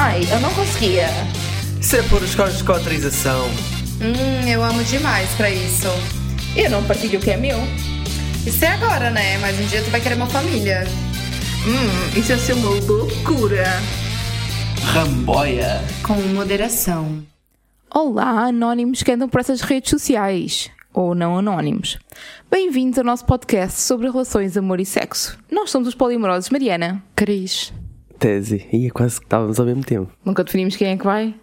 Ai, eu não conseguia. Isso é por os códigos de autorização. Hum, eu amo demais pra isso. Eu não partilho o que é meu. Isso é agora, né? Mas um dia tu vai querer uma família. Hum, isso ia ser uma loucura. Ramboia. Com moderação. Olá, anónimos que andam por essas redes sociais. Ou não anónimos. Bem-vindos ao nosso podcast sobre relações, amor e sexo. Nós somos os polimorosos Mariana. Cris. Tese. Ia quase que estávamos ao mesmo tempo. Nunca definimos quem é que vai.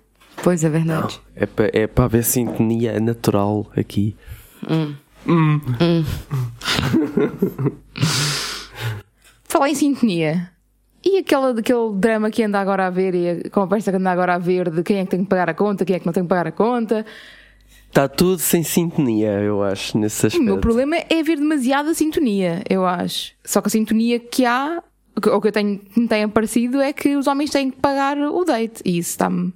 Pois é verdade. É para é pa haver sintonia natural aqui. Falar em sintonia. E aquela, daquele drama que anda agora a ver e a conversa que anda agora a ver de quem é que tem que pagar a conta, quem é que não tem que pagar a conta. Está tudo sem sintonia, eu acho, nesse O aspecto. meu problema é haver demasiada sintonia, eu acho. Só que a sintonia que há, o que- o que eu tenho, que me tem aparecido é que os homens têm que pagar o date. E isso dá-me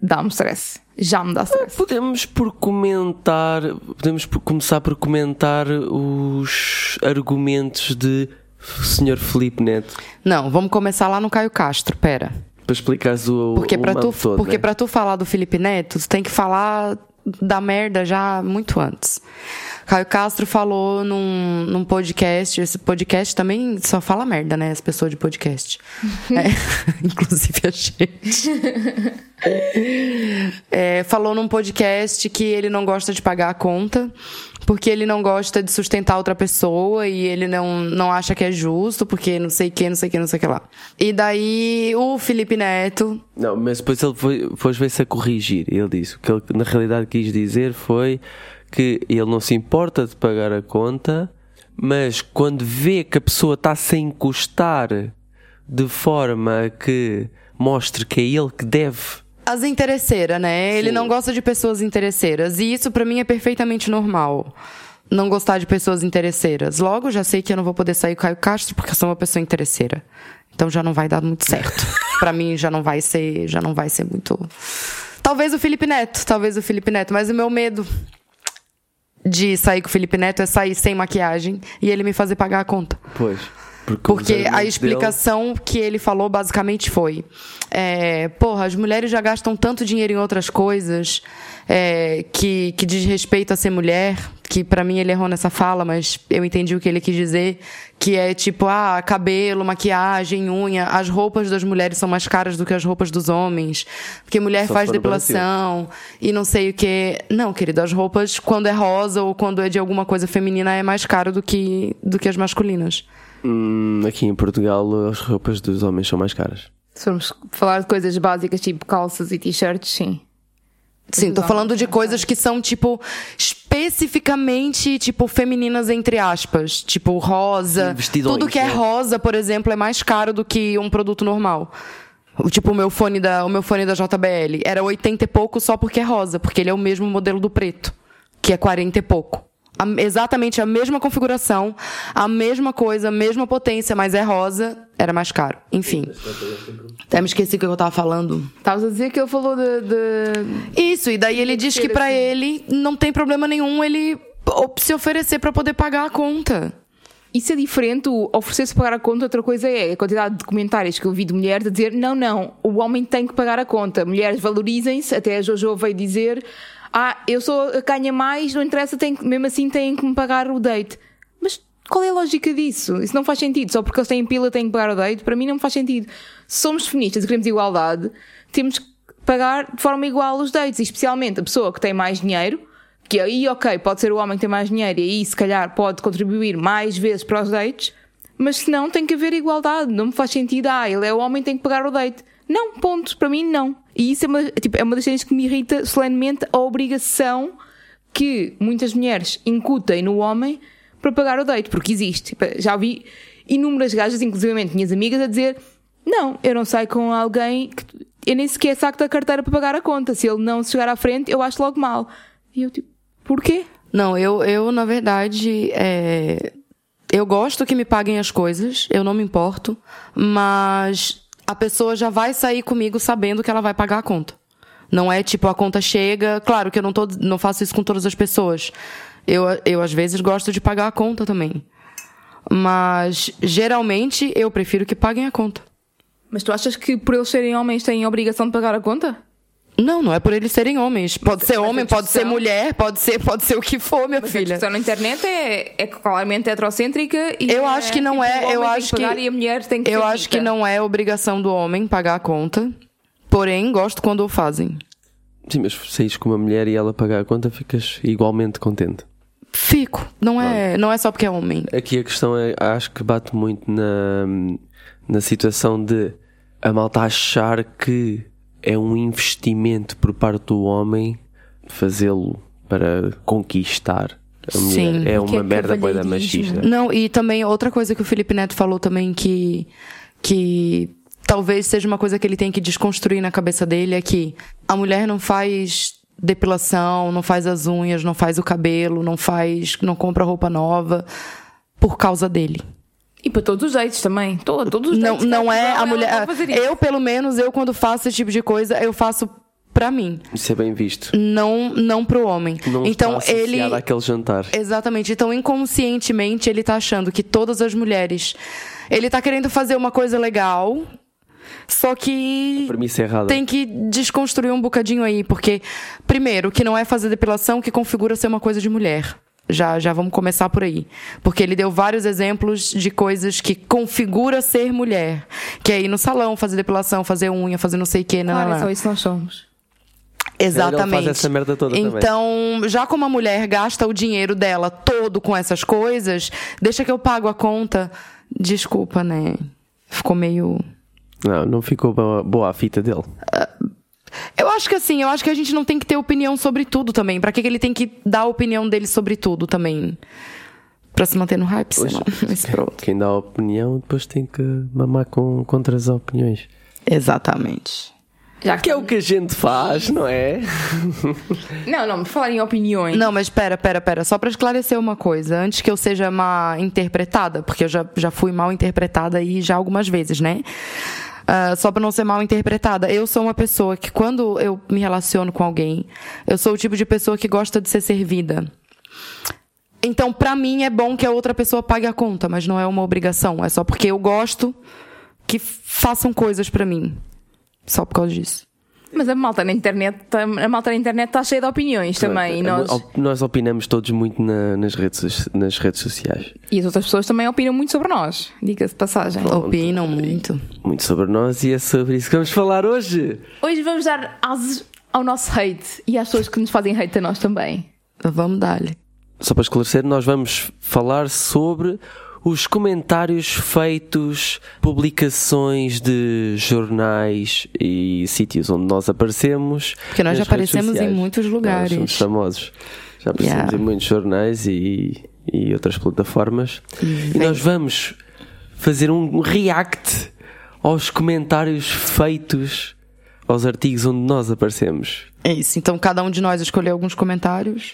dá-me stress. Já me dá stress. Podemos por comentar, podemos por começar por comentar os argumentos de Sr. Felipe Neto Não, vamos começar lá no Caio Castro, pera. para explicares o Porque o pra tu, todo, porque né? pra tu falar do Felipe Neto, tu tem que falar da merda já muito antes. Caio Castro falou num, num podcast, esse podcast também só fala merda, né? As pessoas de podcast. É, inclusive a gente. É, falou num podcast que ele não gosta de pagar a conta, porque ele não gosta de sustentar outra pessoa e ele não, não acha que é justo, porque não sei o que, não sei o que, não sei o que lá. E daí o Felipe Neto Não, mas depois ele foi, depois veio-se a corrigir. Ele disse o que ele na realidade quis dizer foi que ele não se importa de pagar a conta, mas quando vê que a pessoa está -se a encostar de forma que mostre que é ele que deve. As interesseiras, né? Ele Sim. não gosta de pessoas interesseiras. E isso pra mim é perfeitamente normal. Não gostar de pessoas interesseiras. Logo, já sei que eu não vou poder sair com o Caio Castro porque eu sou uma pessoa interesseira. Então já não vai dar muito certo. Pra mim já não vai ser, já não vai ser muito. Talvez o Felipe Neto, talvez o Felipe Neto, mas o meu medo de sair com o Felipe Neto é sair sem maquiagem e ele me fazer pagar a conta. Pois. Porque, os Porque a explicação que ele falou basicamente foi: é, porra, as mulheres já gastam tanto dinheiro em outras coisas é, que, que diz respeito a ser mulher, que pra mim ele errou nessa fala, mas eu entendi o que ele quis dizer, que é tipo, ah, cabelo, maquiagem, unha, as roupas das mulheres são mais caras do que as roupas dos homens, porque mulher Só faz depilação e não sei o que. Não, querido, as roupas, quando é rosa ou quando é de alguma coisa feminina, é mais caro do que, do que as masculinas. Hum, aqui em Portugal as roupas dos homens são mais caras. Se formos falar de coisas básicas tipo calças e t-shirts, sim. Sim, tô falando de coisas que são, tipo, especificamente, tipo, femininas, entre aspas. Tipo, rosa. Sim, vestidões, Tudo que é né? rosa, por exemplo, é mais caro do que um produto normal. O- Tipo, o meu fone da, o meu fone da JBL era 80 e pouco só porque é rosa, porque ele é o mesmo modelo do preto, que é 40 e pouco. A- exatamente a mesma configuração, a mesma coisa, a mesma potência, mas é rosa, era mais caro. Enfim. Até me esqueci o que eu tava falando. Estavas a dizer que ele falou de. de- Isso, e daí ele diz que pra assim. ele não tem problema nenhum ele se oferecer pra poder pagar a conta. Isso é diferente, o oferecer-se pagar a conta, outra coisa é a quantidade de comentários que eu vi de mulheres a dizer: não, não, o homem tem que pagar a conta. Mulheres valorizem-se, até a Jojo veio dizer: ah, eu sou a que ganha mais, não interessa, que- mesmo assim têm que me pagar o date. Mas qual é a lógica disso? Isso não faz sentido. Só porque eles têm pila têm que pagar o date, para mim não faz sentido. Se somos feministas e queremos igualdade, temos que pagar de forma igual os dates, e especialmente a pessoa que tem mais dinheiro. Que aí, ok, pode ser o homem que tem mais dinheiro e aí, se calhar, pode contribuir mais vezes para os dates, mas se não, tem que haver igualdade. Não me faz sentido, ah, ele é o homem, tem que pagar o date. Não, ponto. Para mim, não. E isso é uma, tipo, é uma das coisas que me irrita solenemente a obrigação que muitas mulheres incutem no homem para pagar o date, porque existe. Tipo, Já vi inúmeras gajas, inclusive minhas amigas, a dizer: Não, eu não saio com alguém que eu nem sequer saco da carteira para pagar a conta. Se ele não chegar à frente, eu acho logo mal. E eu, tipo, porquê? Não, eu, eu na verdade, é, eu gosto que me paguem as coisas, eu não me importo, mas a pessoa já vai sair comigo sabendo que ela vai pagar a conta. Não é tipo, a conta chega. Claro que eu não, tô, não faço isso com todas as pessoas. Eu, eu, às vezes, gosto de pagar a conta também. Mas, geralmente, eu prefiro que paguem a conta. Mas tu achas que por eles serem homens têm obrigação de pagar a conta? Não, não é por eles serem homens. Pode ser Mas a homem, pode ser mulher, pode ser, pode ser o que for, minha Mas a filha. discussão na internet é, é claramente heterocêntrica e Eu acho que não tipo, é, eu acho que- e a mulher tem que Eu ser acho que rica. não é obrigação do homem pagar a conta. Porém, gosto quando o fazem. Sim, mas se saís com uma mulher e ela pagar a conta, ficas igualmente contente. Fico. Não é, não é só porque é homem. Aqui a questão é, acho que bate muito na, na situação de a malta achar que é um investimento por parte do homem fazê-lo para conquistar a mulher. Sim. é que é uma merda cavalheirismo? machista. Não, e também outra coisa que o Felipe Neto falou também que que talvez seja uma coisa que ele tem que desconstruir na cabeça dele é que a mulher não faz depilação, não faz as unhas, não faz o cabelo, não faz, não compra roupa nova por causa dele. E para todos os jeitos também. Todo, todos os Não, dates, não cara, é a mulher. Eu, pelo menos, eu quando faço esse tipo de coisa, eu faço pra mim, Isso é bem visto. não não pro homem. Não então está ele àquele jantar. Exatamente. Então, inconscientemente, ele tá achando que todas as mulheres. Ele tá querendo fazer uma coisa legal, só que. Errada. Tem que desconstruir um bocadinho aí, porque, primeiro, que não é fazer depilação que configura ser uma coisa de mulher. Já, já vamos começar por aí. Porque ele deu vários exemplos de coisas que configura ser mulher. Que é ir no salão, fazer depilação, fazer unha, fazer não sei o quê. Não, Claro, não, é não. só isso que nós somos. Exatamente. Essa merda toda também. então, já como a mulher gasta o dinheiro dela todo com essas coisas, deixa que eu pago a conta. Desculpa, né? Ficou meio. Não, não ficou boa, boa a fita dele. Eu acho que assim, eu acho que a gente não tem que ter opinião sobre tudo também. Pra que que ele tem que dar a opinião dele sobre tudo também? Pra se manter no hype, sei lá. Mas pronto. Quem dá a opinião depois tem que mamar com, contra as opiniões. Exatamente. Já Que é o que a gente faz, não é? Não, não, me falar em opiniões. Não, mas pera, pera, pera. Só pra esclarecer uma coisa. Antes que eu seja mal interpretada, porque eu já, já fui mal interpretada aí já algumas vezes, né? Ah, só pra não ser mal interpretada. Eu sou uma pessoa que, quando eu me relaciono com alguém, eu sou o tipo de pessoa que gosta de ser servida. Então, pra mim, é bom que a outra pessoa pague a conta, mas não é uma obrigação. É só porque eu gosto que façam coisas pra mim. Só por causa disso. Mas a malta na internet, tá- a malta na internet está cheia de opiniões também. E nós, nós opinamos todos muito na- nas, redes, nas redes sociais. e as outras pessoas também opinam muito sobre nós. Diga-se de passagem. Opinam muito. Muito sobre nós e é sobre isso que vamos falar hoje. Hoje vamos dar asas ao nosso hate e às pessoas que nos fazem hate a nós também. Vamos dar-lhe. Só para esclarecer, nós vamos falar sobre os comentários feitos, publicações de jornais e sítios onde nós aparecemos. Porque nós já aparecemos em muitos Nós lugares. somos famosos. Já aparecemos Yeah. em muitos jornais e, e outras plataformas. E nós vamos fazer um react aos comentários feitos aos artigos onde nós aparecemos. É isso. Então cada um de nós escolheu alguns comentários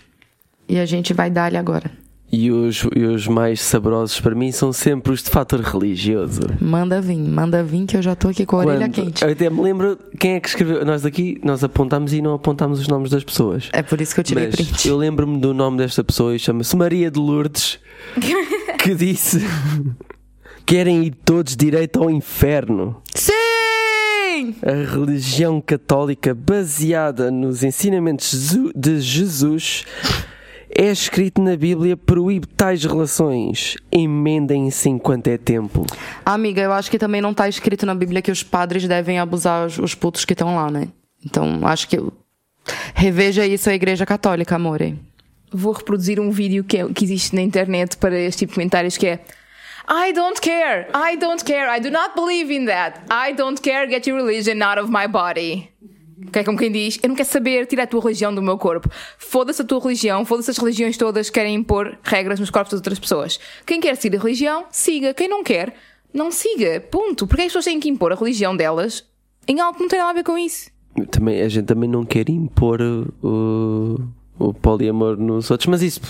e a gente vai dar-lhe agora. E os, e os mais saborosos para mim são sempre os de fator religioso. Manda vir, manda vir que eu já tô aqui com a orelha Quando- quente. Eu até me lembro quem é que escreveu. Nós aqui nós apontámos e não apontámos os nomes das pessoas. É por isso que eu tirei Mas print. eu lembro-me do nome desta pessoa e chama-se Maria de Lourdes, que disse: Querem ir todos direito ao inferno. Sim! A religião católica baseada nos ensinamentos de Jesus é escrito na Bíblia proíbe tais relações. Emendem-se enquanto é tempo. Amiga, eu acho que também não tá escrito na Bíblia que os padres devem abusar os, os putos que estão lá, né? Então, acho que eu... reveja isso a Igreja Católica, amore. Vou reproduzir um vídeo que, é- que existe na internet para este tipo de comentários que é I don't care, I don't care, I do not believe in that. I don't care, get your religion out of my body. Que é como quem diz, eu não quero saber, tira a tua religião do meu corpo. Foda-se a tua religião, foda-se as religiões todas que querem impor regras nos corpos das outras pessoas. Quem quer seguir a religião, siga. Quem não quer, não siga. Ponto. Porque as pessoas têm que impor a religião delas em algo que não tem nada a ver com isso. Também, a gente também não quer impor o, o poliamor nos outros, mas isso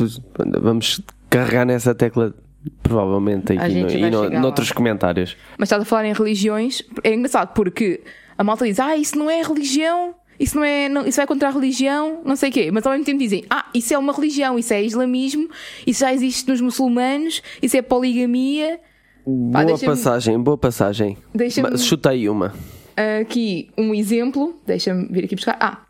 vamos carregar nessa tecla provavelmente aqui no, e no, noutros comentários. Mas estás a falar em religiões, é engraçado porque a malta diz, ah, isso não é religião, isso não é, não, isso vai contra a religião, não sei o quê. Mas ao mesmo tempo dizem, ah, isso é uma religião, isso é islamismo, isso já existe nos muçulmanos, isso é poligamia. Pá, boa passagem, boa passagem. Mas aí uma. Aqui um exemplo, deixa-me vir aqui buscar. Ah,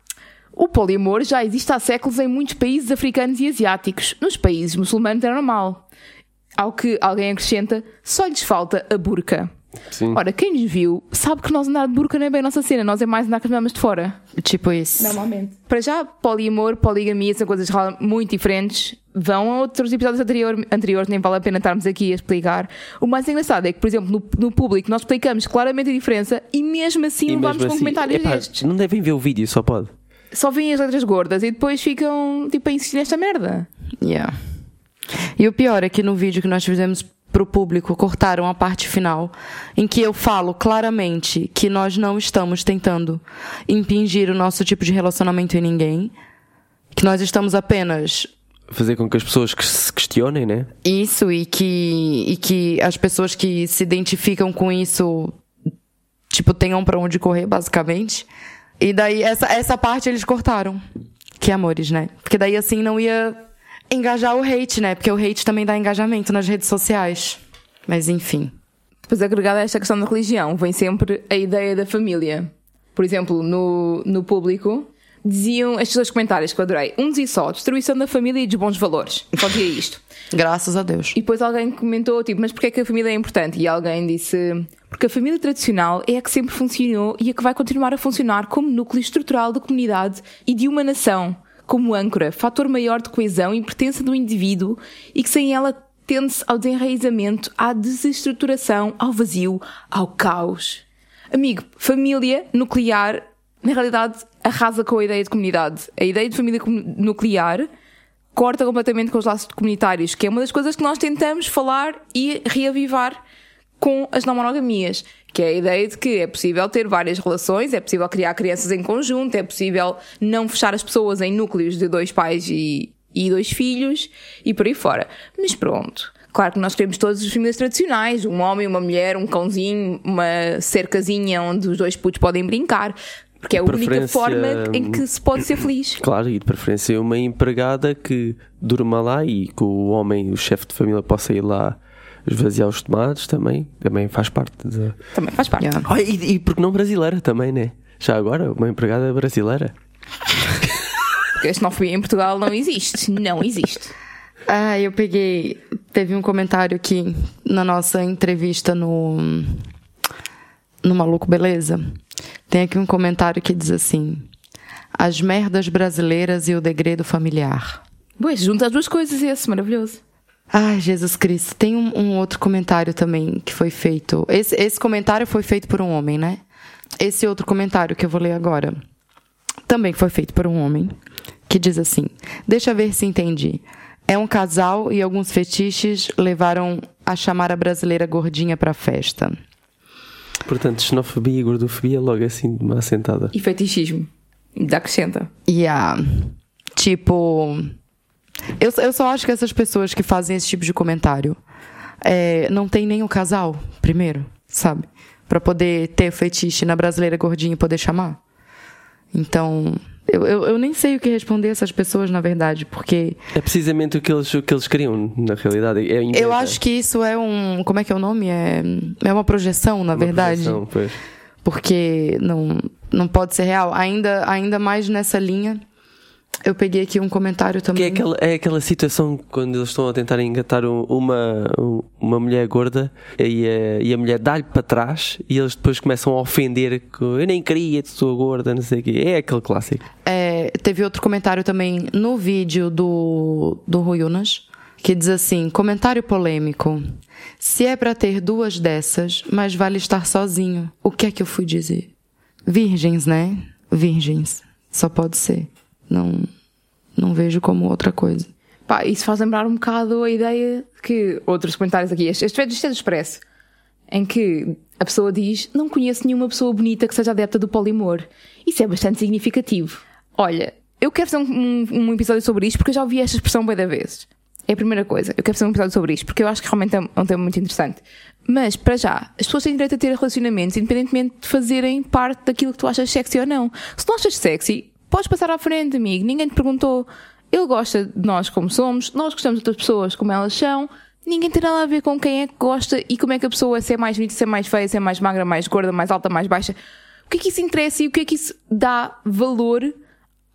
o poliamor já existe há séculos em muitos países africanos e asiáticos. Nos países muçulmanos é normal. Ao que alguém acrescenta, só lhes falta a burca. Sim. Ora, quem nos viu sabe que nós andar de burca não é bem a nossa cena, nós é mais andar com as mamas de fora. Tipo isso. Normalmente. Para já, poliamor, poligamia são coisas muito diferentes. Vão a outros episódios anterior, anteriores, nem vale a pena estarmos aqui a explicar. O mais engraçado é que, por exemplo, no, no público nós explicamos claramente a diferença e mesmo assim E levamos mesmo com assim, comentários epá, destes. não devem ver o vídeo, só pode. Só veem as letras gordas e depois ficam tipo a insistir nesta merda. Yeah. E o pior é que no vídeo que nós fizemos pro público cortaram a parte final em que eu falo claramente que nós não estamos tentando impingir o nosso tipo de relacionamento em ninguém, que nós estamos apenas Fazer com que as pessoas que se questionem, né? isso e que e que as pessoas que se identificam com isso tipo tenham pra onde correr basicamente. E daí essa essa parte eles cortaram. Que amores, né? Porque daí assim não ia engajar o hate, né? Porque o hate também dá engajamento nas redes sociais. Mas enfim. Depois, agregada a esta questão da religião, vem sempre a ideia da família. Por exemplo, no, no público, diziam estes dois comentários que eu adorei. Um dizia só, destruição da família e dos bons valores. Só dizia isto. Graças a Deus. E depois alguém comentou, tipo, mas porquê é que a família é importante? E alguém disse, porque a família tradicional é a que sempre funcionou e a que vai continuar a funcionar como núcleo estrutural da comunidade e de uma nação, como âncora, fator maior de coesão e pertença do indivíduo e que sem ela tende-se ao desenraizamento, à desestruturação, ao vazio, ao caos. Amigo, família nuclear, na realidade, arrasa com a ideia de comunidade. A ideia de família nuclear corta completamente com os laços comunitários, que é uma das coisas que nós tentamos falar e reavivar com as não monogamias, que é a ideia de que é possível ter várias relações, é possível criar crianças em conjunto, é possível não fechar as pessoas em núcleos de dois pais e, e dois filhos e por aí fora. Mas pronto. Claro que nós queremos todas as famílias tradicionais, um homem, uma mulher, um cãozinho, uma cercazinha onde os dois putos podem brincar, porque é a única forma em que se pode ser feliz. Claro, e de preferência uma empregada que durma lá e que o homem, o chefe de família, possa ir lá esvaziar os tomates também. Também faz parte da. Também faz parte. Yeah. Ah, e, e porque não brasileira também, né? Já agora, uma empregada brasileira. Porque a xenofobia em Portugal não existe. Não existe. Ah, eu peguei. Teve um comentário aqui na nossa entrevista no. No Maluco Beleza. Tem aqui um comentário que diz assim: As merdas brasileiras e o degredo familiar. Pois, junta as duas coisas esse, maravilhoso. Ai, Jesus Cristo. Tem um, um outro comentário também que foi feito. Esse, esse comentário foi feito por um homem, né? Esse outro comentário que eu vou ler agora também foi feito por um homem que diz assim: Deixa ver se entendi. É um casal e alguns fetiches levaram a chamar a brasileira gordinha pra festa. Portanto, xenofobia e gordofobia logo assim de uma assentada. E fetichismo. Ainda acrescenta. E a. Tipo. Eu, eu só acho que essas pessoas que fazem esse tipo de comentário é, não tem nem o casal, primeiro, sabe? Pra poder ter fetiche na brasileira gordinha e poder chamar. Então. Eu, eu, eu nem sei o que responder a essas pessoas, na verdade, porque É precisamente o que eles, o que eles queriam, na realidade. É eu acho que isso é um. Como é que é o nome? É, é uma projeção, na Uma verdade. projeção, pois. porque não, não pode ser real. Ainda, ainda mais nessa linha, eu peguei aqui um comentário Que também. é aquela, é aquela situação quando eles estão a tentar engatar um- uma, uma mulher gorda e a, e a mulher dá-lhe para trás e eles depois começam a ofender que eu nem queria, tu sou gorda, não sei o quê. É aquele clássico. É, teve outro comentário também no vídeo do, do Rui Unas, que diz assim: comentário polêmico. Se é pra ter duas dessas, mais vale estar sozinho. O que é que eu fui dizer? Virgens, né? Virgens. Só pode ser. Não, não vejo como outra coisa. Pá, isso faz lembrar um bocado a ideia que outros comentários aqui, este, este é do Expresso, em que a pessoa diz: Não conheço nenhuma pessoa bonita que seja adepta do polimor. Isso é bastante significativo. Olha, eu quero fazer um, um, um episódio sobre isto porque eu já ouvi esta expressão bem da vezes. É a primeira coisa. Eu quero fazer um episódio sobre isto porque eu acho que realmente é um, é um tema muito interessante. Mas, para já, as pessoas têm direito a ter relacionamentos independentemente de fazerem parte daquilo que tu achas sexy ou não. Se não achas sexy, podes passar à frente, amigo. Ninguém te perguntou. Ele gosta de nós como somos, nós gostamos de outras pessoas como elas são. ninguém tem nada a ver com quem é que gosta e como é que a pessoa é, se é mais bonita, se é mais feia, se é mais magra, mais gorda, mais alta, mais baixa. O que é que isso interessa e o que é que isso dá valor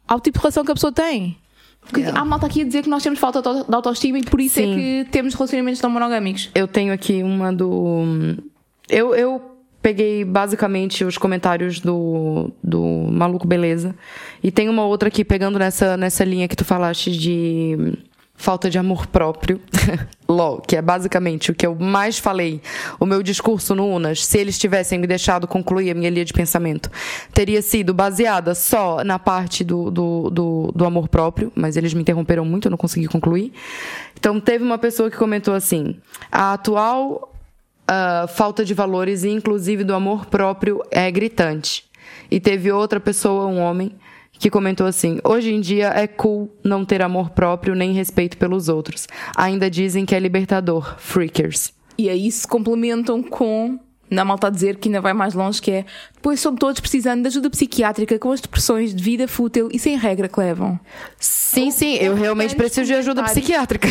ao tipo de relação que a pessoa tem? Porque Yeah. há malta aqui a dizer que nós temos falta de auto- de autoestima e por isso Sim. é que temos relacionamentos não monogâmicos. Eu tenho aqui uma do. Eu, eu peguei basicamente os comentários do, do Maluco Beleza. E tem uma outra aqui pegando nessa, nessa linha que tu falaste de falta de amor próprio. LOL, que é basicamente o que eu mais falei. O meu discurso no Unas, se eles tivessem me deixado concluir a minha linha de pensamento, teria sido baseada só na parte do, do, do, do amor próprio, mas eles me interromperam muito, eu não consegui concluir. Então, teve uma pessoa que comentou assim: a atual ah, falta de valores, e inclusive do amor próprio, é gritante. E teve outra pessoa, um homem, que comentou assim: hoje em dia é cool não ter amor próprio nem respeito pelos outros. Ainda dizem que é libertador, freakers. E aí se complementam com. Na malta a dizer que ainda vai mais longe, que é depois são todos precisando de ajuda psiquiátrica com as depressões de vida fútil e sem regra que levam. Sim, sim, eu realmente preciso de ajuda psiquiátrica.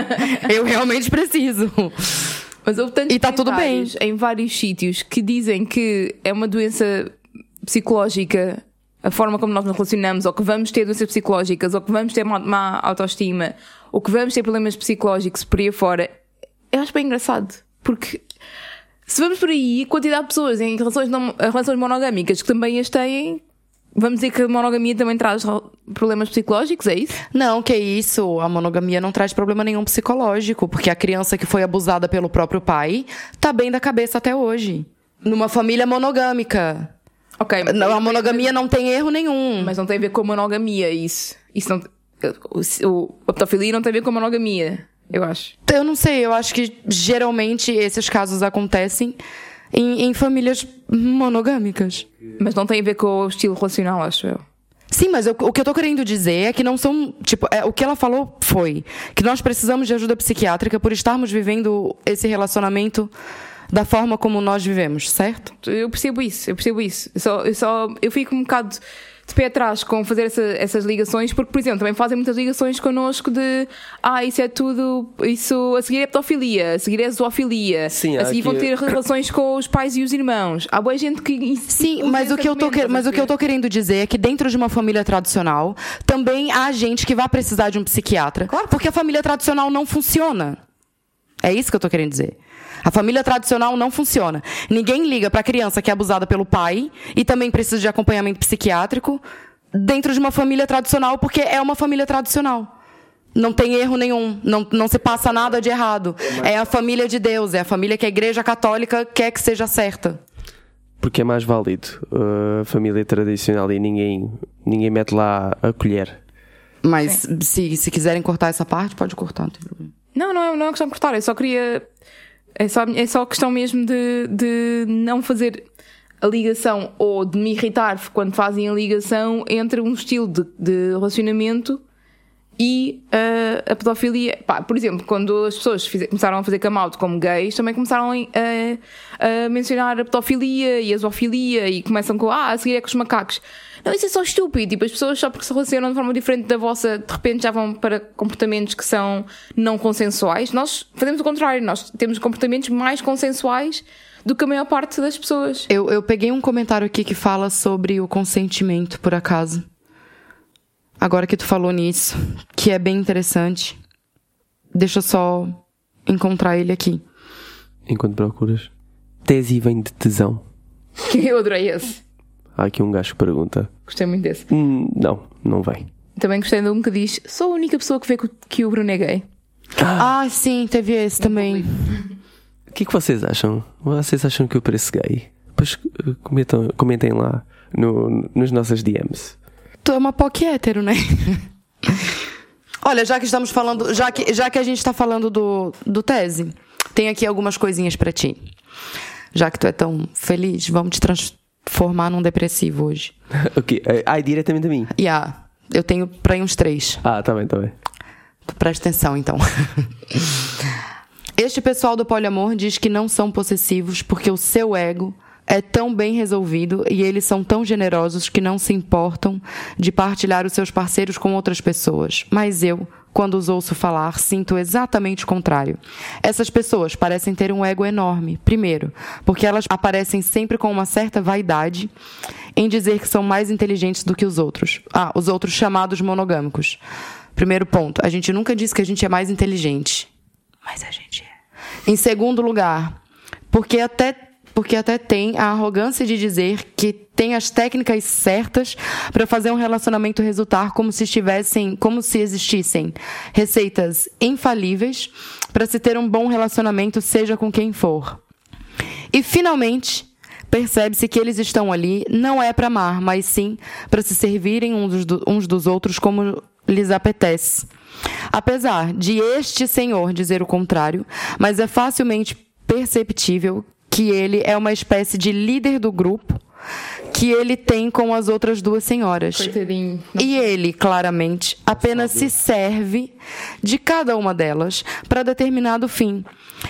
eu realmente preciso. Mas houve tantos E tá tudo bem. em vários sítios que dizem que é uma doença psicológica a forma como nós nos relacionamos, ou que vamos ter doenças psicológicas, ou que vamos ter má, má autoestima, ou que vamos ter problemas psicológicos por aí fora. Eu acho bem engraçado. Porque se vamos por aí, a quantidade de pessoas em relações, não, relações monogâmicas que também as têm, vamos dizer que a monogamia também traz problemas psicológicos, é isso? Não, que isso, a monogamia não traz problema nenhum psicológico, porque a criança que foi abusada pelo próprio pai tá bem da cabeça até hoje. Numa família monogâmica. Ok, mas- Não, a monogamia não tem erro nenhum. Mas não tem a ver com a monogamia, isso. Isso não. O, o, a pedofilia não tem a ver com a monogamia, eu acho. Eu não sei, eu acho que geralmente esses casos acontecem em, em famílias monogâmicas. Mas não tem a ver com o estilo relacional, acho eu. Sim, mas eu- o que eu tô querendo dizer é que não são. Tipo, é, o que ela falou foi que nós precisamos de ajuda psiquiátrica por estarmos vivendo esse relacionamento da forma como nós vivemos, certo? Eu percebo isso, eu percebo isso. Eu só, eu, só, eu fico um bocado de pé atrás com fazer essa- essas ligações, porque, por exemplo, também fazem muitas ligações connosco de ah, isso é tudo, isso a seguir é pedofilia, a seguir é zoofilia, Sim, a seguir vão ter relações com os pais e os irmãos. Há boa gente que. Sim, mas o que eu tô, que- mas o que eu tô querendo dizer é que dentro de uma família tradicional também há gente que vai precisar de um psiquiatra, porque a família tradicional não funciona. É isso que eu tô querendo dizer. A família tradicional não funciona. Ninguém liga pra criança que é abusada pelo pai e também precisa de acompanhamento psiquiátrico dentro de uma família tradicional, porque é uma família tradicional. Não tem erro nenhum, não, não se passa nada de errado. É a família de Deus, é a família que a Igreja Católica quer que seja certa. Porque é mais válido uh, a família tradicional e ninguém, ninguém mete lá a colher. Mas se, se quiserem cortar essa parte, pode cortar, não tem problema. Não, não é, não é questão de cortar, eu só queria. É só, é só questão mesmo de, de não fazer a ligação ou de me irritar quando fazem a ligação entre um estilo de, de relacionamento e ah, a pedofilia. Pá, por exemplo, quando as pessoas começaram a fazer come como gays, também começaram a, a mencionar a pedofilia e a zoofilia e começam com ah, a seguir é com os macacos. Não, isso é só estúpido. Tipo, as pessoas só porque se relacionam de forma diferente da vossa, de repente já vão para comportamentos que são não consensuais. Nós fazemos o contrário, nós temos comportamentos mais consensuais do que a maior parte das pessoas. Eu, eu peguei um comentário aqui que fala sobre o consentimento, por acaso. Agora que tu falou nisso, que é bem interessante. Deixa eu só encontrar ele aqui. Enquanto procuras. Tese vem de tesão. Eu adorei esse. Há aqui um gajo que pergunta. Gostei muito desse. Hum, não, não vem. Também gostei de um que diz: sou a única pessoa que vê que o- Bruno é gay. Ah, sim, teve esse também. O que é que vocês acham? Vocês acham que eu pareço gay? Pois uh, comentam, comentem lá no, nos nossos DMs. Tu é uma POC hétero, né? Olha, já que estamos falando, já que, já que a gente tá falando do, do tese, tem aqui algumas coisinhas pra ti. Já que tu é tão feliz, vamos te transformar num depressivo hoje. ok. Ai, diretamente a mim. Yeah, eu tenho pra aí uns três. Ah, tá bem, tá bem. Presta atenção, então. Este pessoal do poliamor diz que não são possessivos porque o seu ego é tão bem resolvido e eles são tão generosos que não se importam de partilhar os seus parceiros com outras pessoas. Mas eu, quando os ouço falar, sinto exatamente o contrário. Essas pessoas parecem ter um ego enorme. Primeiro, porque elas aparecem sempre com uma certa vaidade em dizer que são mais inteligentes do que os outros. Ah, os outros chamados monogâmicos. Primeiro ponto, a gente nunca disse que a gente é mais inteligente. Mas a gente é. Em segundo lugar, porque até porque até tem a arrogância de dizer que tem as técnicas certas para fazer um relacionamento resultar como se estivessem, como se existissem receitas infalíveis para se ter um bom relacionamento, seja com quem for. E finalmente, percebe-se que eles estão ali não é para amar, mas sim para se servirem uns, do, uns dos outros como lhes apetece. Apesar de este senhor dizer o contrário, mas é facilmente perceptível que ele é uma espécie de líder do grupo que ele tem com as outras duas senhoras. Coitadinho. E ele, claramente, apenas se serve de cada uma delas para determinado fim.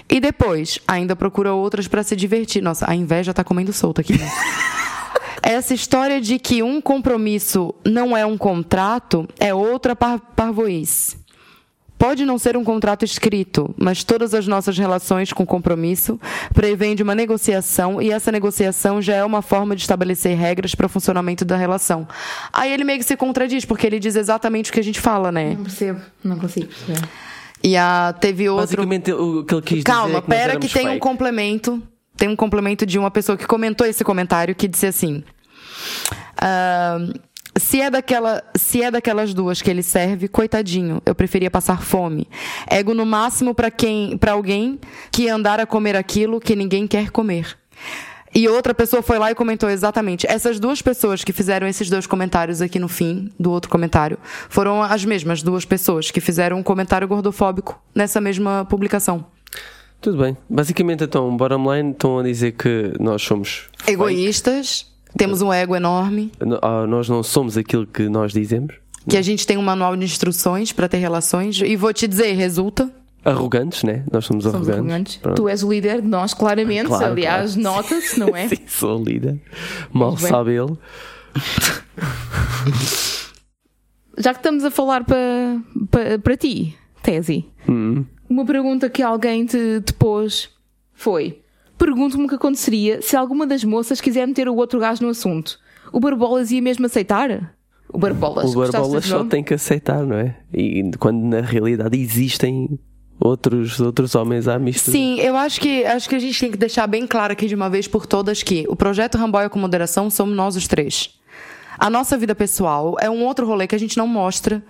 E depois, ainda procura outras para se divertir. Nossa, a inveja tá comendo solto aqui. Né? Essa história de que um compromisso não é um contrato é outra par parvoíce. Pode não ser um contrato escrito, mas todas as nossas relações com compromisso prevêm de uma negociação e essa negociação já é uma forma de estabelecer regras para o funcionamento da relação. Aí ele meio que se contradiz, porque ele diz exatamente o que a gente fala, né? Não percebo, não consigo perceber. E a, teve outro. Basicamente, o que ele quis Calma, dizer é que nós pera que tem um complemento. Tem um complemento de uma pessoa que comentou esse comentário que disse assim. ah, se é, daquela, se é daquelas duas que ele serve, coitadinho, eu preferia passar fome. Ego no máximo para quem, para alguém que andar a comer aquilo que ninguém quer comer. E outra pessoa foi lá e comentou exatamente. Essas duas pessoas que fizeram esses dois comentários aqui no fim do outro comentário foram as mesmas duas pessoas que fizeram um comentário gordofóbico nessa mesma publicação. Tudo bem. Basicamente, então, bottom line, estão a dizer que nós somos fake. Temos um ego enorme, No- ah, Nós não somos aquilo que nós dizemos. que a gente tem um manual de instruções para ter relações. E vou te dizer, resulta. Arrogantes, né? Nós somos, Somos arrogantes. arrogantes. Tu és o líder de nós, claramente. Claro, Aliás, claro. nota-se, não é? Sim, sou líder. Mal Muito bem. sabe ele. Já que estamos a falar para pa, para ti, Tesi, Hum. uma pergunta que alguém te, te pôs foi: Pergunto-me o que aconteceria se alguma das moças quiser meter o outro gajo no assunto. O Barbolas ia mesmo aceitar? O Barbolas, O Barbolas só tem que aceitar, não é? E quando na realidade existem outros, outros homens à mistura. Sim, eu acho que, acho que a gente tem que deixar bem claro aqui de uma vez por todas que o projeto Ramboia com Moderação somos nós os três. A nossa vida pessoal é um outro rolê que a gente não mostra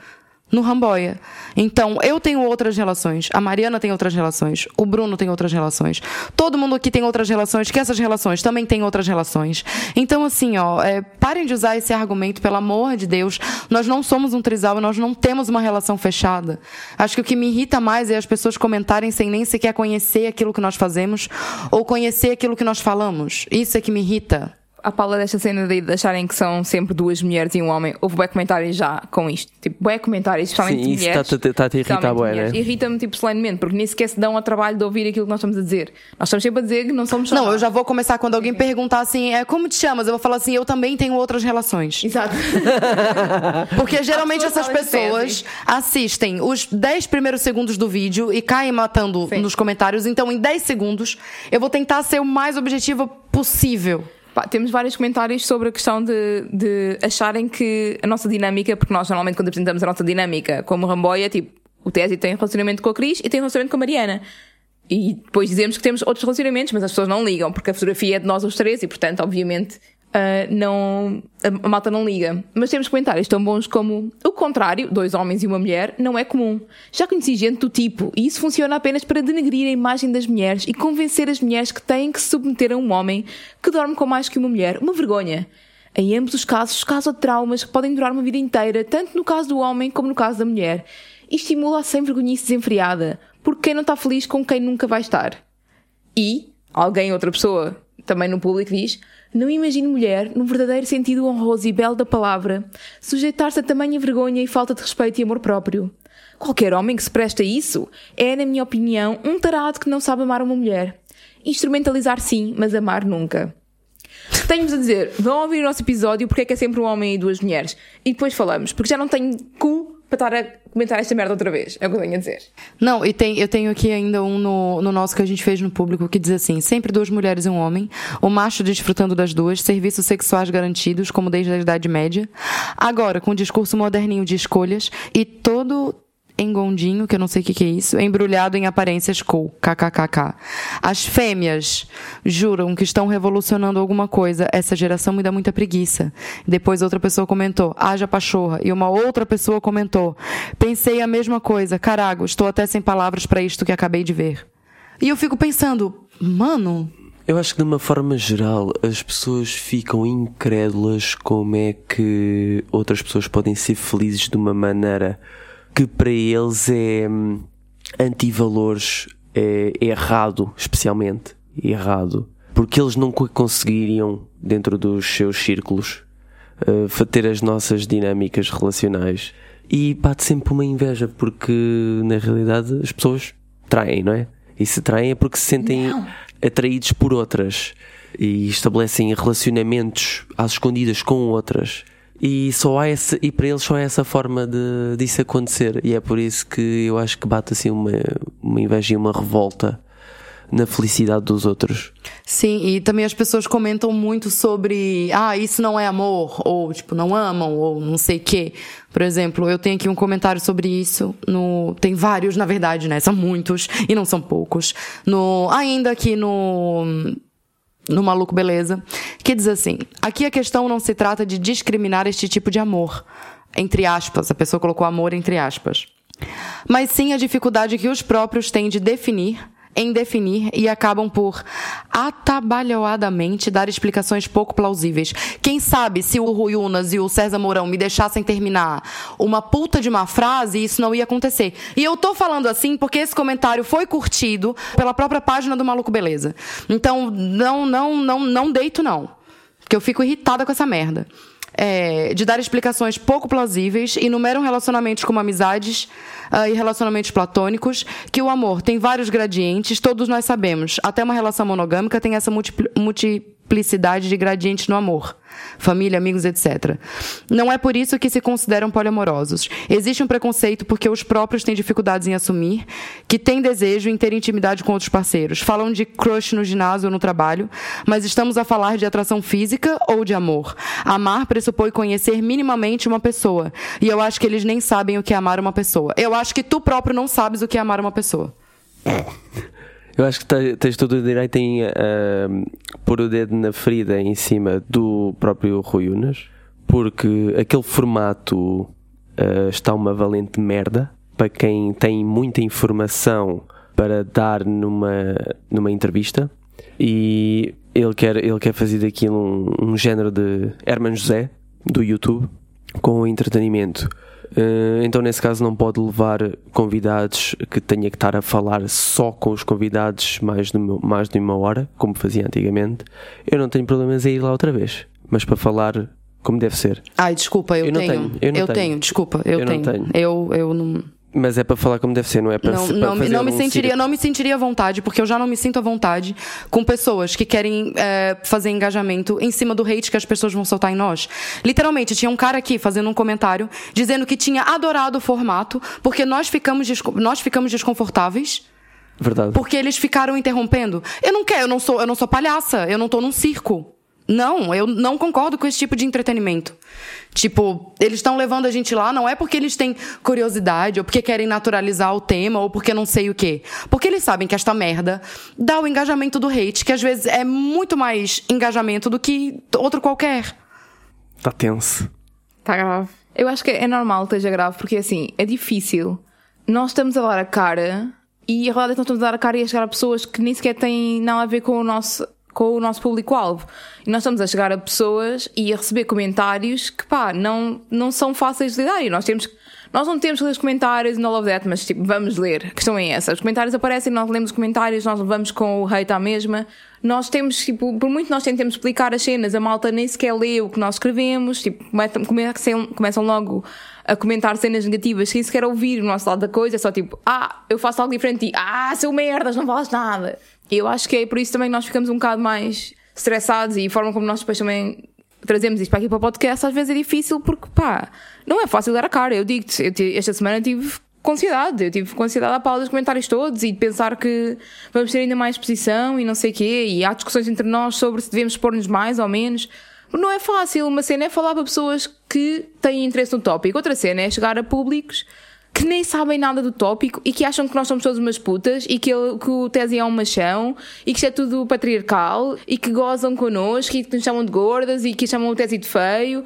no Ramboia. Então, eu tenho outras relações, a Mariana tem outras relações, o Bruno tem outras relações, todo mundo aqui tem outras relações, que essas relações também têm outras relações. Então, assim, ó, é, parem de usar esse argumento, pelo amor de Deus. Nós não somos um trisal, nós não temos uma relação fechada. Acho que o que me irrita mais é as pessoas comentarem sem nem sequer conhecer aquilo que nós fazemos ou conhecer aquilo que nós falamos. Isso é que me irrita. A Paula desta cena de de acharem que são sempre duas mulheres e um homem. Houve bué comentários já com isto. Tipo, bué comentários, especialmente Sim, isso mulheres. está-te a- está-te a bué, mulheres. né? Irrita-me, tipo, solenemente, porque nem sequer se dão ao trabalho de ouvir aquilo que nós estamos a dizer. Nós estamos sempre a dizer que não somos só Não, nós. eu já vou começar quando alguém perguntar assim, é, como te chamas? Eu vou falar assim, eu também tenho outras relações. Exato. Porque geralmente essas pessoas assistem os 10 primeiros segundos do vídeo e caem matando Sim. nos comentários. Então, em 10 segundos, eu vou tentar ser o mais objetiva possível. Pá, temos vários comentários sobre a questão de, de acharem que a nossa dinâmica, porque nós normalmente quando apresentamos a nossa dinâmica como Ramboia, tipo, o Tesi tem relacionamento com a Cris e tem relacionamento com a Mariana. E depois dizemos que temos outros relacionamentos, mas as pessoas não ligam, porque a fotografia é de nós os três e, portanto, obviamente, ah, não, a, malta não liga. Mas temos comentários tão bons como o contrário, dois homens e uma mulher, não é comum. Já conheci gente do tipo, e isso funciona apenas para denegrir a imagem das mulheres e convencer as mulheres que têm que se submeter a um homem que dorme com mais que uma mulher. Uma vergonha. Em ambos os casos, caso de traumas que podem durar uma vida inteira, tanto no caso do homem como no caso da mulher. E estimula a sem vergonhice desenfreada, porque quem não está feliz com quem nunca vai estar. E alguém, outra pessoa, também no público diz: Não imagino mulher, no verdadeiro sentido honroso e belo da palavra, sujeitar-se a tamanha vergonha e falta de respeito e amor próprio. Qualquer homem que se preste a isso é, na minha opinião, um tarado que não sabe amar uma mulher. Instrumentalizar sim, mas amar nunca. Tenho-vos a dizer, vão ouvir o nosso episódio porque é que é sempre um homem e duas mulheres. E depois falamos, porque já não tenho cu para estar a comentar esta merda outra vez. É o que eu tenho a dizer. Não, e tem, eu tenho aqui ainda um no, no nosso que a gente fez no público que diz assim: sempre duas mulheres e um homem, o macho desfrutando das duas, serviços sexuais garantidos, como desde a Idade Média. Agora, com o discurso moderninho de escolhas e todo engondinho, que eu não sei o que, que é isso, embrulhado em aparências cool, kkkk. As fêmeas juram que estão revolucionando alguma coisa. Essa geração me dá muita preguiça. Depois outra pessoa comentou, haja pachorra. E uma outra pessoa comentou, pensei a mesma coisa, carago, estou até sem palavras para isto que acabei de ver. E eu fico pensando, mano, Eu acho que de uma forma geral as pessoas ficam incrédulas como é que outras pessoas podem ser felizes de uma maneira que para eles é hum, antivalores, é errado, especialmente errado, porque eles não co- conseguiriam dentro dos seus círculos uh, fa- ter as nossas dinâmicas relacionais e bate sempre uma inveja porque na realidade as pessoas traem, não é? E se traem é porque se sentem atraídos por outras e estabelecem relacionamentos às escondidas com outras. E só há essa, e para eles só há essa forma de disso acontecer. E é por isso que eu acho que bate assim uma, uma inveja e uma revolta na felicidade dos outros. Sim, e também as pessoas comentam muito sobre, ah, isso não é amor, ou tipo, não amam, ou não sei o quê. Por exemplo, eu tenho aqui um comentário sobre isso, no, tem vários, na verdade, né? São muitos, e não são poucos. No, ainda aqui no, no Maluco Beleza, que diz assim: aqui a questão não se trata de discriminar este tipo de amor. Entre aspas, a pessoa colocou amor entre aspas. Mas sim a dificuldade que os próprios têm de definir, em definir e acabam por atabalhoadamente dar explicações pouco plausíveis. Quem sabe se o Rui Unas e o César Mourão me deixassem terminar uma puta de uma frase, isso não ia acontecer. E eu tô falando assim porque esse comentário foi curtido pela própria página do Maluco Beleza. Então, não, não, não, não deito não. Porque eu fico irritada com essa merda. É, de dar explicações pouco plausíveis, enumeram relacionamentos como amizades ah, e relacionamentos platônicos, que o amor tem vários gradientes, todos nós sabemos. Até uma relação monogâmica tem essa multipli- multiplicidade de gradientes no amor. Família, amigos, etc. Não é por isso que se consideram poliamorosos. Existe um preconceito porque os próprios têm dificuldades em assumir, que têm desejo em ter intimidade com outros parceiros. Falam de crush no ginásio ou no trabalho, mas estamos a falar de atração física ou de amor. Amar pressupõe conhecer minimamente uma pessoa. E eu acho que eles nem sabem o que é amar uma pessoa. Eu acho que tu próprio não sabes o que é amar uma pessoa. Eu acho que te- tens todo o direito em ah, pôr o dedo na ferida em cima do próprio Rui Unas, porque aquele formato ah, está uma valente merda para quem tem muita informação para dar numa, numa entrevista e ele quer, ele quer fazer daquilo um, um género de Herman José do YouTube com entretenimento. Eh, então, nesse caso, não pode levar convidados que tenha que estar a falar só com os convidados mais de, uma- mais de uma hora, como fazia antigamente. Eu não tenho problemas em ir lá outra vez, mas para falar como deve ser. Ai, desculpa, eu, Eu não tenho. tenho, eu não tenho. desculpa, eu, Eu não tenho. tenho. Eu, eu não. Mas é para falar como deve ser, não é para, Não, para não, não me sentiria, não me sentiria à vontade, porque eu já não me sinto à vontade com pessoas que querem é, fazer engajamento em cima do hate que as pessoas vão soltar em nós. Literalmente, tinha um cara aqui fazendo um comentário dizendo que tinha adorado o formato porque nós ficamos, nós ficamos desconfortáveis Verdade. porque eles ficaram interrompendo. Eu não quero, eu não sou, eu não sou palhaça, eu não tô num circo. Não, eu não concordo com esse tipo de entretenimento. Tipo, eles estão levando a gente lá não é porque eles têm curiosidade ou porque querem naturalizar o tema ou porque não sei o quê. Porque eles sabem que esta merda dá o engajamento do hate, que às vezes é muito mais engajamento do que outro qualquer. Tá tenso. Está grave. Eu acho que é normal que esteja grave, porque assim, é difícil. Nós estamos a dar a cara e a realidade é que nós estamos a dar a cara e a chegar a pessoas que nem sequer têm nada a ver com o nosso, com o nosso público-alvo. E nós estamos a chegar a pessoas e a receber comentários que, pá, não, não são fáceis de lidar. E nós temos nós não temos que ler os comentários e all of that, mas tipo, vamos ler. A questão é essa. Os comentários aparecem, nós lemos os comentários, nós levamos com o hate à mesma. Nós temos, tipo, por muito nós tentemos explicar as cenas, a malta nem sequer lê o que nós escrevemos, tipo, começam, começam, logo a comentar cenas negativas sem sequer ouvir o nosso lado da coisa, é só tipo, ah, eu faço algo diferente ti, ah, seu merdas, não falas nada. E eu acho que é por isso também que nós ficamos um bocado mais estressados e a forma como nós depois também trazemos isto para aqui para o podcast, às vezes é difícil porque, pá, não é fácil dar a cara. Eu digo-te, esta semana tive com ansiedade. Eu tive com ansiedade à pala dos comentários todos e de pensar que vamos ter ainda mais exposição e não sei o quê. E há discussões entre nós sobre se devemos pôr-nos mais ou menos. Não é fácil. Uma cena é falar para pessoas que têm interesse no tópico. Outra cena é chegar a públicos que nem sabem nada do tópico e que acham que nós somos todos umas putas e que, ele- que o Tesi é um machão e que isto é tudo patriarcal e que gozam connosco e que nos chamam de gordas e que chamam o Tesi de feio.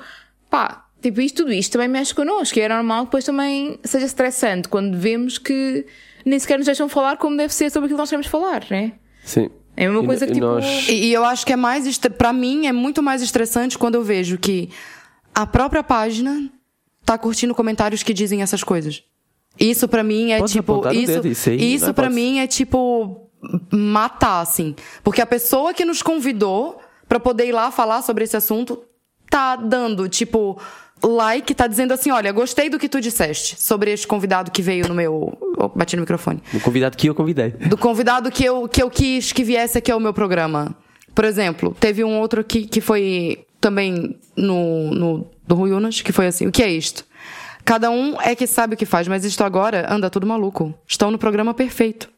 Pá, tipo, isto, tudo isto também mexe connosco e é normal que depois também seja estressante quando vemos que nem sequer nos deixam falar como deve ser sobre aquilo que nós queremos falar, né? Sim. É a mesma E- coisa que e tipo. nós- E, eu acho que é mais. Pra mim, é muito mais estressante quando eu vejo que a própria página tá curtindo comentários que dizem essas coisas. Isso pra mim é Pode tipo. apontar o Isso, dedo, isso aí, isso pra Pode- mim é tipo. Matar, assim. Porque a pessoa que nos convidou pra poder ir lá falar sobre esse assunto tá dando, tipo. Like, tá dizendo assim: olha, gostei do que tu disseste sobre este convidado que veio no meu. Oh, bati no microfone O convidado que eu convidei. do convidado que eu, que eu quis que viesse aqui ao meu programa. Por exemplo, teve um outro aqui que foi também no, no do Rui Unas, que foi assim: o que é isto? Cada um é que sabe o que faz, mas isto agora anda tudo maluco. Estão no programa perfeito.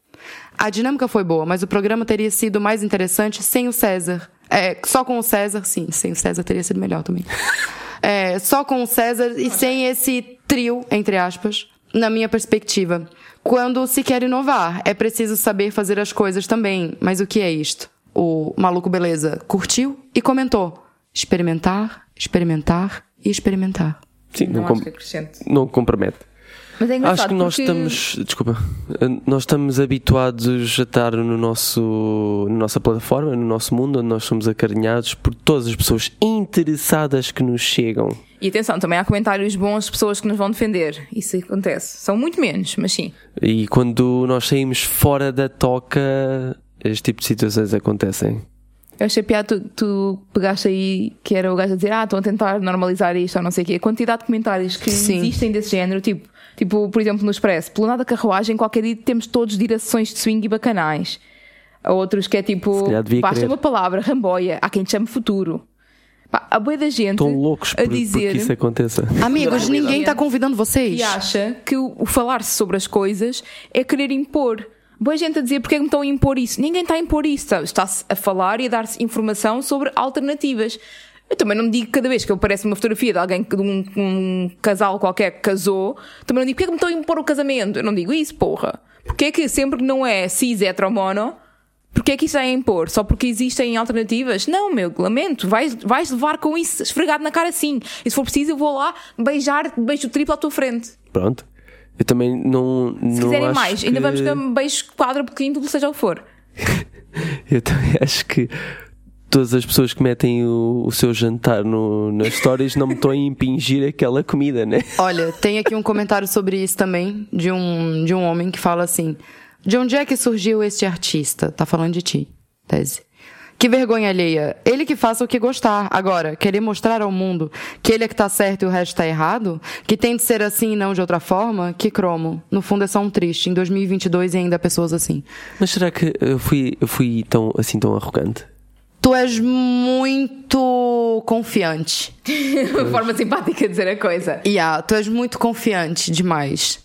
A dinâmica foi boa, mas o programa teria sido mais interessante sem o César. É, só com o César, sim, sem o César teria sido melhor também. É, só com o César e sem esse trio, entre aspas, na minha perspectiva. Quando se quer inovar, é preciso saber fazer as coisas também. Mas o que é isto? O maluco beleza curtiu e comentou: experimentar, experimentar e experimentar. Sim, não, Não com- acho que acrescente. não compromete. Mas é engraçado Acho que nós porque- estamos, desculpa, nós estamos habituados a estar no nosso, na nossa plataforma, no nosso mundo, onde nós somos acarinhados por todas as pessoas interessadas que nos chegam. E atenção, também há comentários bons de pessoas que nos vão defender. Isso acontece. São muito menos, mas sim. E quando nós saímos fora da toca, este tipo de situações acontecem. Eu achei piada, tu, tu pegaste aí que era o gajo a dizer, ah, estão a tentar normalizar isto ou não sei o quê. A quantidade de comentários que Sim. existem desse género, tipo, tipo, por exemplo, no Expresso, pelo nada carruagem, qualquer dia temos todos direções de swing e bacanais. Há outros que é tipo, basta querer. uma palavra, ramboia, há quem te chame futuro. Pá, a boia da gente Estão loucos a por, dizer porque isso aconteça. Amigos, ninguém tá convidando vocês. e acha que o, o falar-se sobre as coisas é querer impor. Boa gente a dizer porque é que me estão a impor isso. Ninguém está a impor isso. sabe? Está-se a falar e a dar-se informação sobre alternativas. Eu também não me digo cada vez que aparece uma fotografia de alguém, de um, um casal qualquer que casou, também não digo porque é que me estão a impor o casamento. Eu não digo isso, porra. Porque é que sempre que não é cis heteromono, porque é que isso é a impor? Só porque existem alternativas? Não, meu, lamento. Vais, vais levar com isso esfregado na cara assim. E se for preciso, eu vou lá beijar, beijo triplo à tua frente. Pronto. Eu também não. Se não quiserem acho mais, ainda que... vamos ter um beijo quádruplo, quíntuplo, seja o que for. Eu também acho que todas as pessoas que metem o, o seu jantar no, nas stories não me estão a impingir aquela comida, né? Olha, tem aqui um comentário sobre isso também, de um, de um homem que fala assim: De onde é que surgiu este artista? Tá falando de ti, tese. Que vergonha alheia. Ele que faça o que gostar. Agora, querer mostrar ao mundo que ele é que tá certo e o resto tá errado? Que tem de ser assim e não de outra forma? Que cromo. No fundo é só um triste. Em 2022 e ainda há pessoas assim. Mas será que eu fui, eu fui tão, assim tão arrogante? Tu és muito confiante. Uma forma simpática de dizer a coisa. Yeah, tu és muito confiante demais.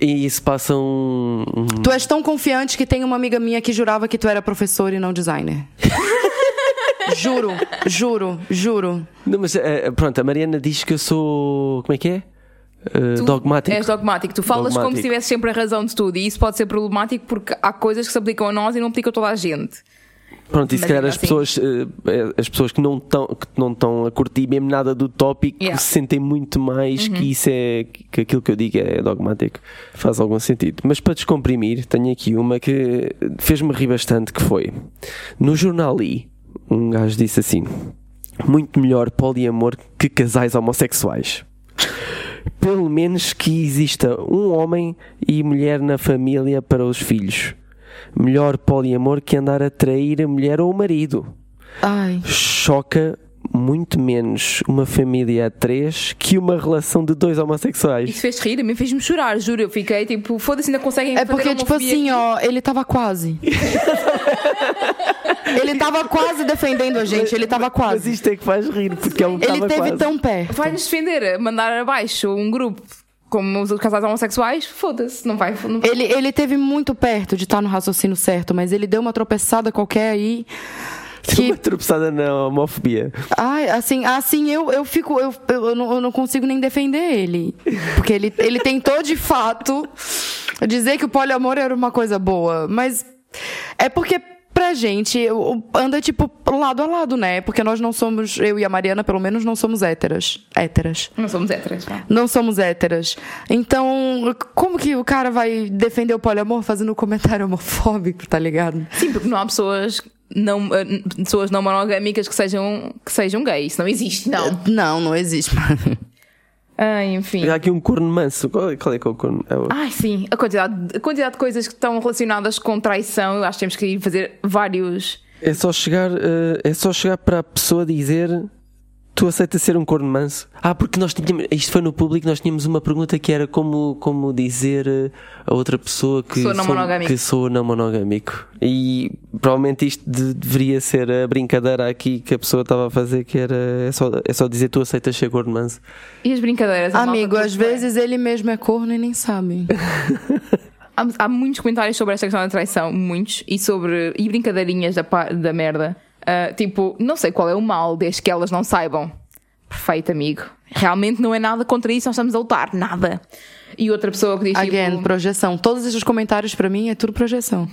E isso passa um. Tu és tão confiante que tem uma amiga minha que jurava que tu era professor e não designer. juro, juro, juro. Não, mas eh, pronto, a Mariana diz que eu sou. Como é que é? Tu dogmático. És dogmático. Tu falas como Dogmático. se tivesse sempre a razão de tudo. E isso pode ser problemático porque há coisas que se aplicam a nós e não aplicam a toda a gente. Pronto, e se calhar as assim. pessoas, eh, as pessoas que não estão que não estão a curtir mesmo nada do tópico Yeah. Uhum. se sentem muito mais que isso é que aquilo que eu digo é dogmático. Faz algum sentido. Mas para descomprimir, tenho aqui uma que fez-me rir bastante que foi no jornal I, um gajo disse assim: muito melhor poliamor que casais homossexuais. Pelo menos que exista um homem e mulher na família para os filhos. Melhor poliamor que andar a trair a mulher ou o marido. Ai. Choca muito menos uma família a três que uma relação de dois homossexuais. Isso fez rir, mim fez-me chorar, juro. Eu fiquei tipo, foda-se, ainda conseguem É fazer porque, tipo assim, aqui. ó, ele tava quase. ele tava quase defendendo a gente, ele tava Mas quase. isto é que faz rir, porque ele Ele estava teve quase. tão perto. Vai-nos defender, mandar abaixo um grupo como os casais homossexuais, foda-se, não vai. Não vai. Ele, ele teve muito perto de estar no raciocínio certo, mas ele deu uma tropeçada qualquer aí. Uma Que, tropeçada na homofobia. ai, assim, assim eu, eu fico. Eu, eu, não, eu não consigo nem defender ele. Porque ele, ele tentou de fato dizer que o poliamor era uma coisa boa. Mas é porque gente anda tipo lado a lado, né? Porque nós não somos, eu e a Mariana, pelo menos, não somos héteras. Héteras. Não somos héteras, vá. Não somos héteras. Então, como que o cara vai defender o poliamor fazendo um comentário homofóbico, tá ligado? Sim, porque não há pessoas não, eh, pessoas não monogâmicas que sejam, que sejam gays. Isso não existe, não. Não, não existe. Ah, enfim. Há aqui um corno manso. Qual é, qual é que é o corno? É o- Ai, sim, a quantidade, a quantidade de coisas que estão relacionadas com traição, eu acho que temos que ir fazer vários. É só chegar, eh, é só chegar para a pessoa dizer tu aceitas ser um corno manso? Ah, porque nós tínhamos, isto foi no público, nós tínhamos uma pergunta que era como, como dizer eh, a outra pessoa que Sou não monogâmico. que sou não monogâmico. E provavelmente isto de- deveria ser a brincadeira aqui que a pessoa estava a fazer, que era é só, é só dizer tu aceitas ser corno manso. E as brincadeiras? Amigo, às vezes ele mesmo é corno e nem sabe. Há, há muitos comentários sobre esta questão da traição, muitos, e sobre. e brincadeirinhas da, da merda. Ah, tipo, não sei qual é o mal, desde que elas não saibam. Perfeito, amigo. Realmente não é nada contra isso, nós estamos a lutar, nada. E outra pessoa que diz Again, tipo, projeção. Todos esses comentários pra mim é tudo projeção.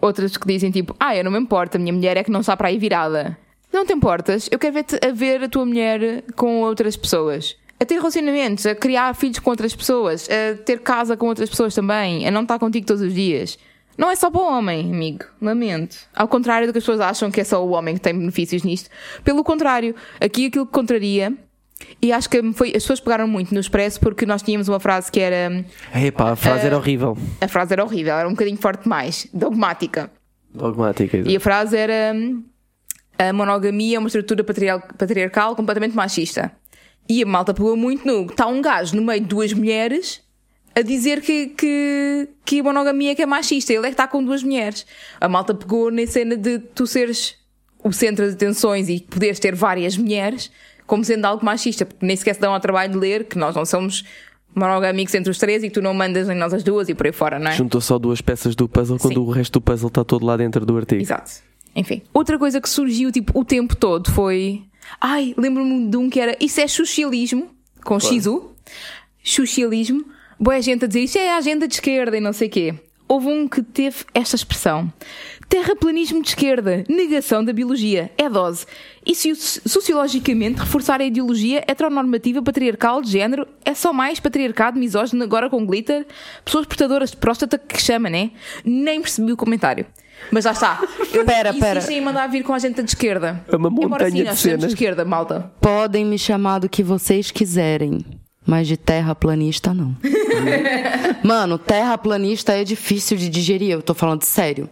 Outras que dizem tipo, ah, eu não me importo, a minha mulher é que não está para aí virada. Não te importas, eu quero ver-te a ver a tua mulher com outras pessoas. A ter relacionamentos, a criar filhos com outras pessoas, a ter casa com outras pessoas também, a não estar contigo todos os dias. Não é só para o homem, amigo. Lamento. Ao contrário do que as pessoas acham que é só o homem que tem benefícios nisto. Pelo contrário, aqui aquilo que contraria, e acho que foi, as pessoas pegaram muito no expresso porque nós tínhamos uma frase que era. Epá, a frase Eh, era horrível. A frase era horrível, era um bocadinho forte demais, dogmática. Dogmática. E a frase era: A monogamia é uma estrutura patriarcal completamente machista. E a malta pegou muito no. Está um gajo no meio de duas mulheres a dizer que, que, que a monogamia é que é machista. Ele é que está com duas mulheres. A malta pegou na cena de tu seres o centro de atenções e poderes ter várias mulheres como sendo algo machista. Porque nem sequer se dão ao trabalho de ler que nós não somos monogâmicos entre os três e que tu não mandas em nós as duas e por aí fora, não é? Juntou só duas peças do puzzle quando Sim. o resto do puzzle está todo lá dentro do artigo. Exato. Enfim. Outra coisa que surgiu tipo o tempo todo foi. Ai, lembro-me de um que era. Isso é socialismo, com XU. Socialismo. Boa gente a dizer isso é a agenda de esquerda e não sei quê. Houve um que teve esta expressão. Terraplanismo de esquerda, negação da biologia, é dose. E se sociologicamente reforçar a ideologia heteronormativa patriarcal de género é só mais patriarcado misógino agora com glitter? Pessoas portadoras de próstata que chama, né? Nem percebi o comentário. Mas lá está. Eu Pera, pera. insistem em mandar vir com a gente de esquerda. É uma Embora montanha sim, de cenas. de esquerda, malta. Podem me chamar do que vocês quiserem, mas de terraplanista não. Mano, terraplanista é difícil de digerir, eu tô falando sério.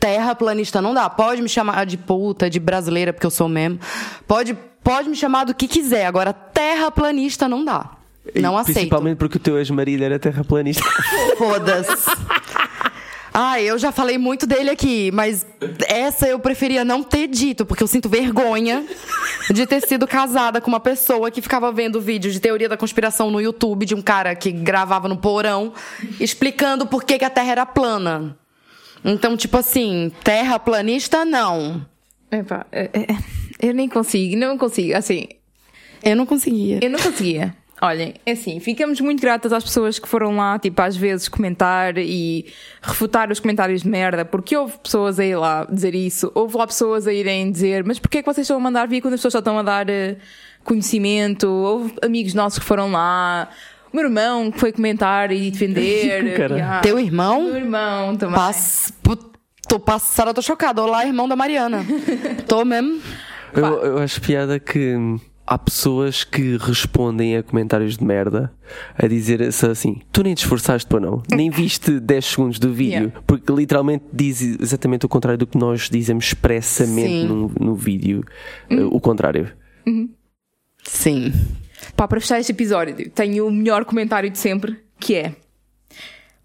Terraplanista não dá. Pode me chamar de puta, de brasileira, porque eu sou mesmo. Pode, pode me chamar do que quiser. Agora, terraplanista não dá. Não E aceito. Principalmente porque o teu ex-marido era terraplanista. Foda-se. Ai, eu já falei muito dele aqui, mas essa eu preferia não ter dito, porque eu sinto vergonha de ter sido casada com uma pessoa que ficava vendo vídeos de teoria da conspiração no YouTube de um cara que gravava no porão explicando por que, que a Terra era plana. Então, tipo assim, terra planista, não. Epá, é- é- eu nem consigo, não consigo. Assim, Eu não conseguia. eu não conseguia. Olhem, é assim, ficamos muito gratas às pessoas que foram lá, tipo, às vezes comentar e refutar os comentários de merda, porque houve pessoas a ir lá dizer isso, houve lá pessoas a irem dizer, mas porquê é que vocês estão a mandar vir quando as pessoas só estão a dar eh, conhecimento? Houve amigos nossos que foram lá, o meu irmão que foi comentar e defender. Cara. e, ah, Teu irmão? Meu irmão também. Pass... Tô passada, tô chocada. Olá, irmão da Mariana. tô mesmo. Eu, eu acho piada que há pessoas que respondem a comentários de merda a dizer assim: Tu nem te esforçaste para não, nem viste 10 segundos do vídeo, Yeah. porque literalmente diz exatamente o contrário do que nós dizemos expressamente no, no vídeo, uh, o contrário. Sim. Pá, para fechar este episódio, tenho o melhor comentário de sempre, que é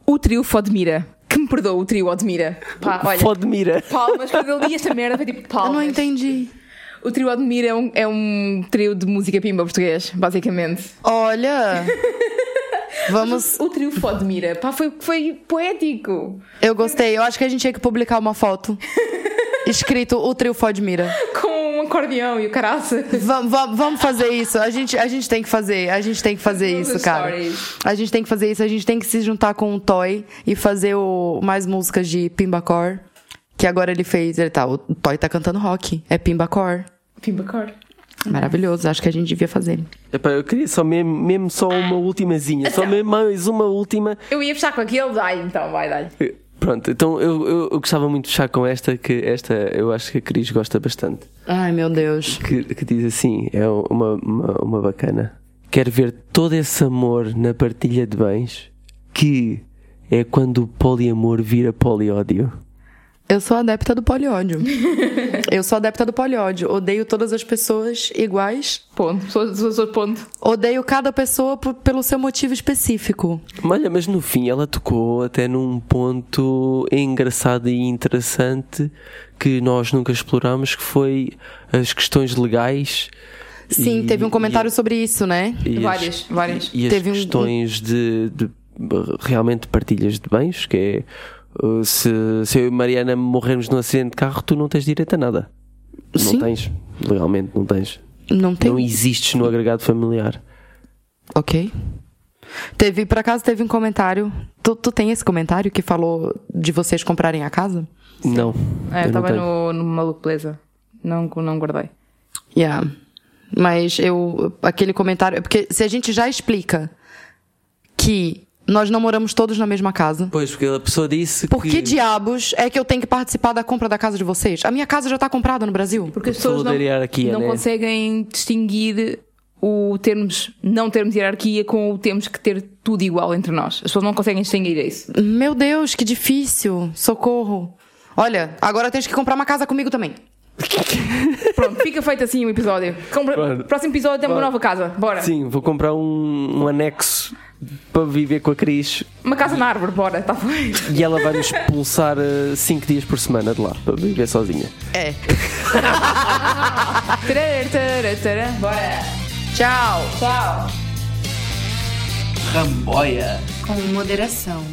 o trio Fodmira. Que me perdoa o trio Odmira. Pá, olha, Fodmira. palmas, quando eu li esta merda, foi tipo Eu palmas. não entendi. O trio Odmira é um, é um trio de música pimba português, basicamente. Olha. Vamos. O trio Fodmira, pá, foi, foi poético. Eu gostei. Eu acho que a gente tinha que publicar uma foto. Escrito o trio Fodmira. Com um acordeão e o caraça. Vamos, fazer isso. A gente, a gente tem que fazer. A gente tem que fazer Vamos isso, cara. stories. A gente tem que fazer isso. A gente tem que se juntar com o Toy e fazer o, mais músicas de Pimbacore. Que agora ele fez. Ele tá, o Toy tá cantando rock. É Pimbacore. Pimba cor. Maravilhoso. Acho que a gente devia fazer. Epá, eu queria só mesmo, mesmo só uma ultimazinha, só mesmo mais uma última. Eu ia fechar com aquele, ai, então, vai, dá Pronto, então eu, eu, eu gostava muito de fechar com esta, que esta eu acho que a Cris gosta bastante. Ai, meu Deus. Que, que diz assim: é uma, uma, uma bacana. Quero ver todo esse amor na partilha de bens, que é quando o poliamor vira poliódio. Eu sou adepta do poliódio. Eu sou adepta do poliódio. Odeio todas as pessoas iguais. Ponto. Sou, sou, sou ponto. Odeio cada pessoa por- pelo seu motivo específico. Olha, mas no fim ela tocou até num ponto engraçado e interessante que nós nunca explorámos, que foi as questões legais. Sim, e- teve um comentário e- sobre isso, né? e as- Várias, várias. E as Teve um- questões de, de realmente partilhas de bens, que é se, se eu e Mariana morrermos num acidente de carro, tu não tens direito a nada. Sim. Não tens, legalmente não tens. Não tem. Não existes no agregado familiar. Ok. Teve, por acaso, teve um comentário. Tu, tu tem esse comentário que falou de vocês comprarem a casa? Não. É, eu não estava no, no Maluco Beleza. Não, não guardei. Yeah. Mas eu. Aquele comentário. Porque se a gente já explica que nós não moramos todos na mesma casa. Pois, porque a pessoa disse Por que. que diabos é que eu tenho que participar da compra da casa de vocês? A minha casa já tá comprada no Brasil. Porque as pessoas não, hierarquia, não né? conseguem distinguir o termos não termos hierarquia com o termos que ter tudo igual entre nós. As pessoas não conseguem distinguir isso. Meu Deus, que difícil. Socorro. Olha, agora tens que comprar uma casa comigo também. Pronto, fica feito assim o episódio. Compra- Bora. Próximo episódio temos uma nova casa. Bora. Sim, vou comprar um, um anexo para viver com a Cris Uma casa na árvore, bora, está feito. e ela vai nos expulsar 5 dias por semana de lá para viver sozinha. É. Bora. Tchau. Tchau. Ramboia! Com moderação.